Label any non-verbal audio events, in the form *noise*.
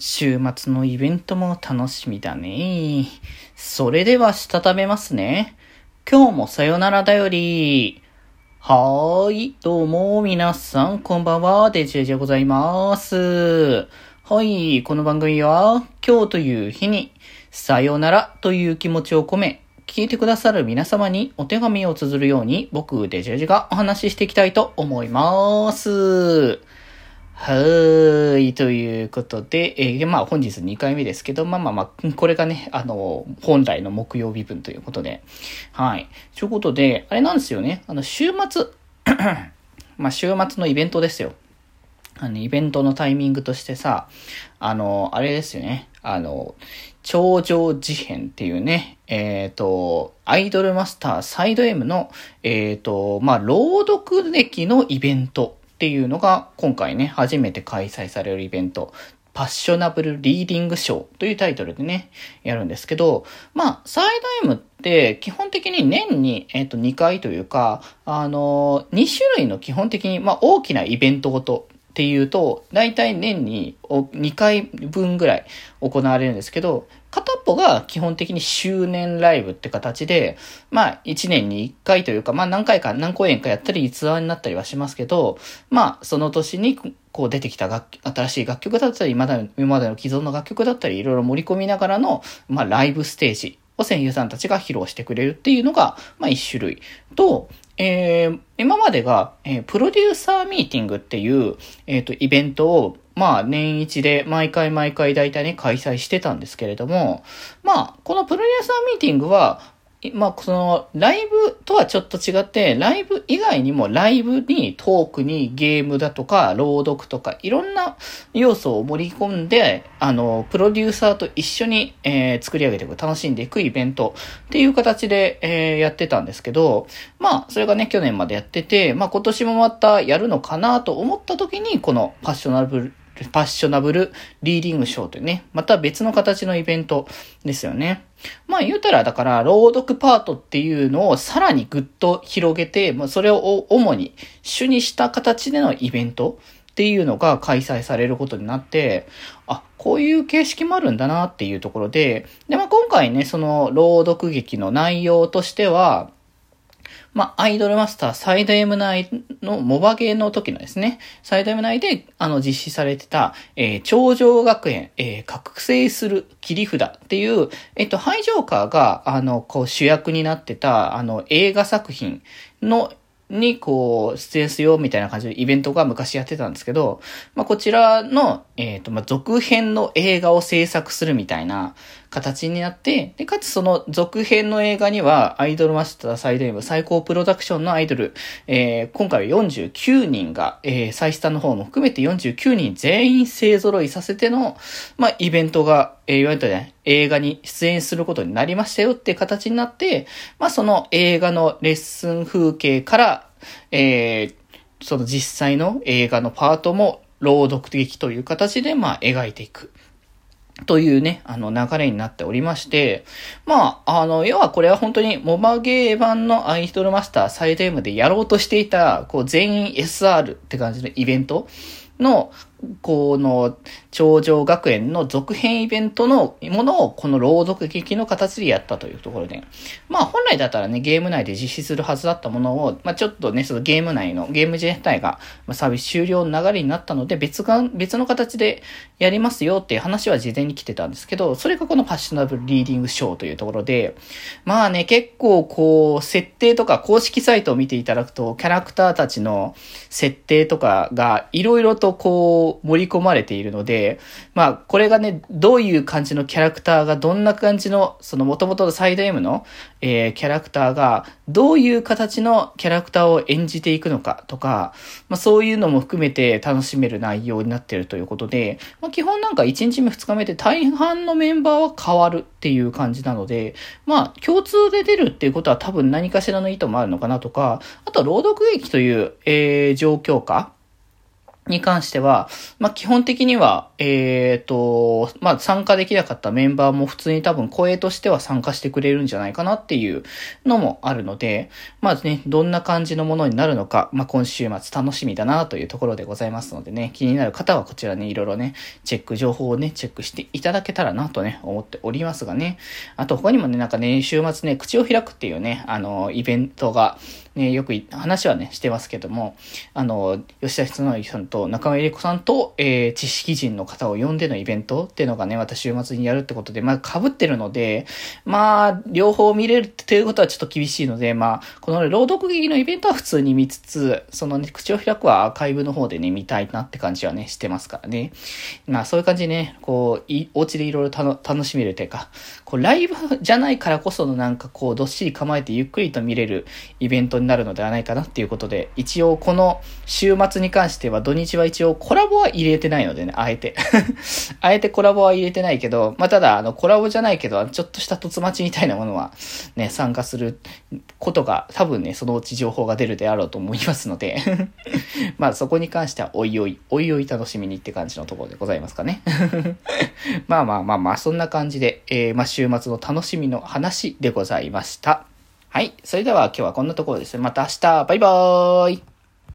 週末のイベントも楽しみだね。それではしたためますね。今日もさよならだより。はーい、どうも、皆さん、こんばんは、デジェジェございます。はい、この番組は、今日という日に、さよならという気持ちを込め、聞いてくださる皆様にお手紙を綴るように、僕、デジェジェがお話ししていきたいと思います。はーい。ということで、えー、まあ本日2回目ですけど、まあまあまあ、これがね、あの、本来の木曜日分ということで、はい。ということで、あれなんですよね。あの、週末、*coughs* まあ週末のイベントですよ。あの、イベントのタイミングとしてさ、あの、あれですよね。あの、頂上事変っていうね、えっ、ー、と、アイドルマスターサイド M の、えっ、ー、と、まあ、朗読劇のイベントっていうのが今回ね、初めて開催されるイベント。パッショナブルリーディングショーというタイトルでね、やるんですけど、まあ、サイダイムって基本的に年に、えっ、と、2回というか、あの、2種類の基本的に、まあ、大きなイベントごとっていうと、大体年に2回分ぐらい行われるんですけど、片っぽが基本的に周年ライブって形で、まあ1年に1回というか、まあ何回か何公演かやったりツアーになったりはしますけど、まあその年にこう出てきた楽新しい楽曲だったり、今までの既存の楽曲だったり、いろいろ盛り込みながらの、まあライブステージを声優さんたちが披露してくれるっていうのが、まあ一種類。と、えー、今までが、えー、プロデューサーミーティングっていう、えっ、ー、と、イベントを、まあ、年一で毎回毎回大体ね、開催してたんですけれども、まあ、このプロデューサーミーティングは、まあ、その、ライブとはちょっと違って、ライブ以外にも、ライブにトークにゲームだとか、朗読とか、いろんな要素を盛り込んで、あの、プロデューサーと一緒に、えー、作り上げていく、楽しんでいくイベントっていう形で、えー、やってたんですけど、まあ、それがね、去年までやってて、まあ、今年もまたやるのかなと思った時に、このパッショナルパッショナブルリーディングショーというね、また別の形のイベントですよね。まあ言うたら、だから、朗読パートっていうのをさらにぐっと広げて、まあそれを主に主にした形でのイベントっていうのが開催されることになって、あ、こういう形式もあるんだなっていうところで、で、まあ今回ね、その朗読劇の内容としては、まあ、アイドルマスターサイド M 内のモバゲーの時のですね、サイド M 内で、あの、実施されてた、えー、頂上学園、えー、覚醒する切り札っていう、えっと、ハイジョーカーが、あの、こう主役になってた、あの、映画作品の、に、こう、出演するよ、みたいな感じでイベントが昔やってたんですけど、まあ、こちらの、えっ、ー、と、まあ、続編の映画を制作するみたいな形になって、で、かつその続編の映画には、アイドルマスター最大部最高プロダクションのアイドル、えー、今回は49人が、えー、サイスタの方も含めて49人全員勢揃いさせての、まあ、イベントが、えー、いわゆるね、映画に出演することになりましたよって形になって、まあ、その映画のレッスン風景から、えー、その実際の映画のパートも朗読劇という形で、まあ、描いていく。というね、あの流れになっておりまして、まあ、あの、要はこれは本当にモバゲー版のアイドルマスターサイド M でやろうとしていた、こう全員 SR って感じのイベントの、この、頂上学園の続編イベントのものを、この朗読劇の形でやったというところで。まあ、本来だったらね、ゲーム内で実施するはずだったものを、まあ、ちょっとね、そのゲーム内の、ゲーム自体が、まあ、サービス終了の流れになったので、別が、別の形でやりますよっていう話は事前に来てたんですけど、それがこのパッショナブルリーディングショーというところで、まあね、結構こう、設定とか公式サイトを見ていただくと、キャラクターたちの設定とかが、いろいろとこう、盛り込まれているので、まあ、これがね、どういう感じのキャラクターが、どんな感じの、その元々のサイド M の、えー、キャラクターが、どういう形のキャラクターを演じていくのかとか、まあ、そういうのも含めて楽しめる内容になってるということで、まあ、基本なんか1日目2日目で大半のメンバーは変わるっていう感じなので、まあ、共通で出るっていうことは多分何かしらの意図もあるのかなとか、あとは、朗読劇という、えー、状況下に関しては、まあ、基本的には、えっ、と、まあ、参加できなかったメンバーも普通に多分声としては参加してくれるんじゃないかなっていうのもあるので、まずね、どんな感じのものになるのか、まあ、今週末楽しみだなというところでございますのでね、気になる方はこちらね、いろいろね、チェック、情報をね、チェックしていただけたらなとね、思っておりますがね。あと他にもね、なんかね、週末ね、口を開くっていうね、あの、イベントが、ね、よく話はね、してますけども、あの、吉田質之さんと中村恵里子さんと、えー、知識人の方を呼んでのイベントっていうのがね、また週末にやるってことで、まあ、被ってるので、まあ、両方見れるっていうことはちょっと厳しいので、まあ、この朗読劇のイベントは普通に見つつ、そのね、口を開くはアーカイブの方でね、見たいなって感じはね、してますからね。まあ、そういう感じでね、こう、いお家でいろいろ楽しめるというか、こう、ライブじゃないからこそのなんかこう、どっしり構えてゆっくりと見れるイベントになるのではないかなっていうことで、一応この週末に関しては土日は一応コラボは入れてないのでね、あえて。*laughs* あえてコラボは入れてないけど、まあ、ただ、あの、コラボじゃないけど、ちょっとした突待ちみたいなものはね、参加することが、多分ね、そのうち情報が出るであろうと思いますので *laughs* ま、そこに関しては、おいおい、おいおい楽しみにって感じのところでございますかね *laughs* まあまあまあまあ、そんな感じで、えー、ま、週末の楽しみの話でございました。はい。それでは今日はこんなところです。また明日、バイバーイ